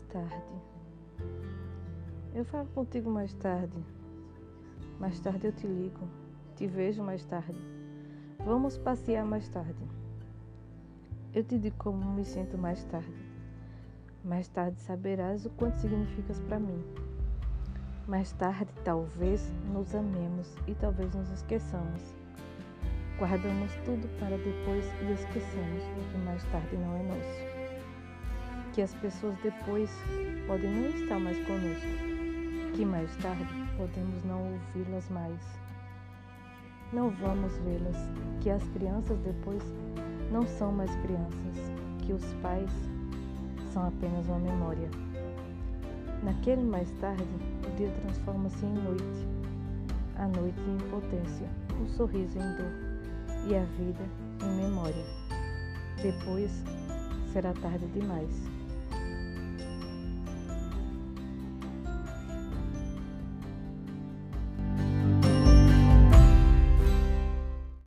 tarde. Eu falo contigo mais tarde. Mais tarde eu te ligo. Te vejo mais tarde. Vamos passear mais tarde. Eu te digo como me sinto mais tarde. Mais tarde saberás o quanto significas para mim. Mais tarde, talvez nos amemos e talvez nos esqueçamos. Guardamos tudo para depois e esquecemos o que mais tarde não é nosso. Que as pessoas depois podem não estar mais conosco que mais tarde podemos não ouvi-las mais. Não vamos vê-las, que as crianças depois não são mais crianças, que os pais são apenas uma memória. Naquele mais tarde, o dia transforma-se em noite, a noite em impotência, o sorriso em dor e a vida em memória. Depois será tarde demais.